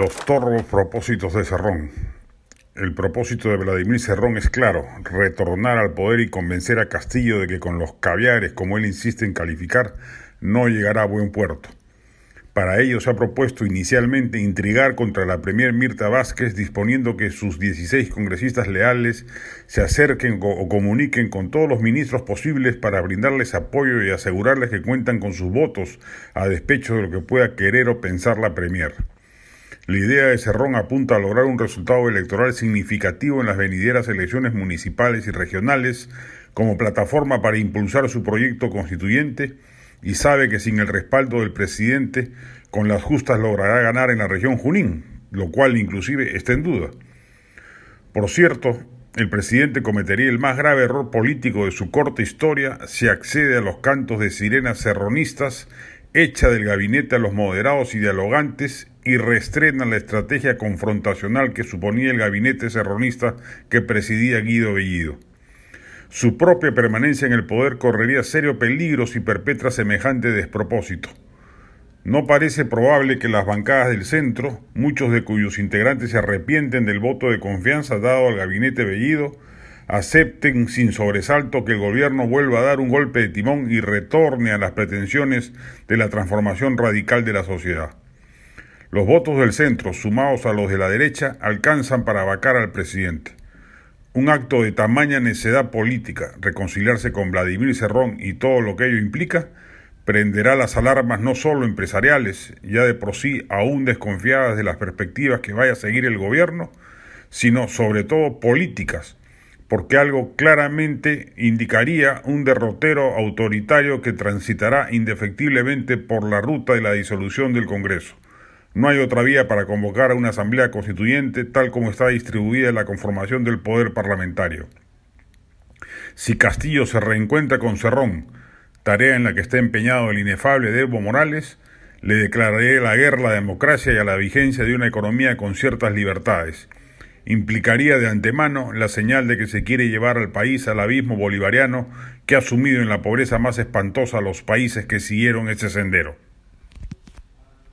Los torros propósitos de Cerrón. El propósito de Vladimir Cerrón es claro, retornar al poder y convencer a Castillo de que con los caviares, como él insiste en calificar, no llegará a buen puerto. Para ello se ha propuesto inicialmente intrigar contra la Premier Mirta Vázquez, disponiendo que sus 16 congresistas leales se acerquen o comuniquen con todos los ministros posibles para brindarles apoyo y asegurarles que cuentan con sus votos, a despecho de lo que pueda querer o pensar la Premier. La idea de Cerrón apunta a lograr un resultado electoral significativo en las venideras elecciones municipales y regionales como plataforma para impulsar su proyecto constituyente y sabe que sin el respaldo del presidente con las justas logrará ganar en la región Junín, lo cual inclusive está en duda. Por cierto, el presidente cometería el más grave error político de su corta historia si accede a los cantos de sirenas serronistas, echa del gabinete a los moderados y dialogantes y reestrena la estrategia confrontacional que suponía el gabinete serronista que presidía Guido Bellido. Su propia permanencia en el poder correría serio peligro si perpetra semejante despropósito. No parece probable que las bancadas del centro, muchos de cuyos integrantes se arrepienten del voto de confianza dado al gabinete Bellido, acepten sin sobresalto que el gobierno vuelva a dar un golpe de timón y retorne a las pretensiones de la transformación radical de la sociedad. Los votos del centro, sumados a los de la derecha, alcanzan para vacar al presidente. Un acto de tamaña necedad política, reconciliarse con Vladimir Cerrón y todo lo que ello implica, prenderá las alarmas no solo empresariales, ya de por sí aún desconfiadas de las perspectivas que vaya a seguir el gobierno, sino sobre todo políticas, porque algo claramente indicaría un derrotero autoritario que transitará indefectiblemente por la ruta de la disolución del Congreso. No hay otra vía para convocar a una asamblea constituyente tal como está distribuida la conformación del poder parlamentario. Si Castillo se reencuentra con Cerrón, tarea en la que está empeñado el inefable Evo Morales, le declararé la guerra a la democracia y a la vigencia de una economía con ciertas libertades. Implicaría de antemano la señal de que se quiere llevar al país al abismo bolivariano que ha sumido en la pobreza más espantosa a los países que siguieron ese sendero.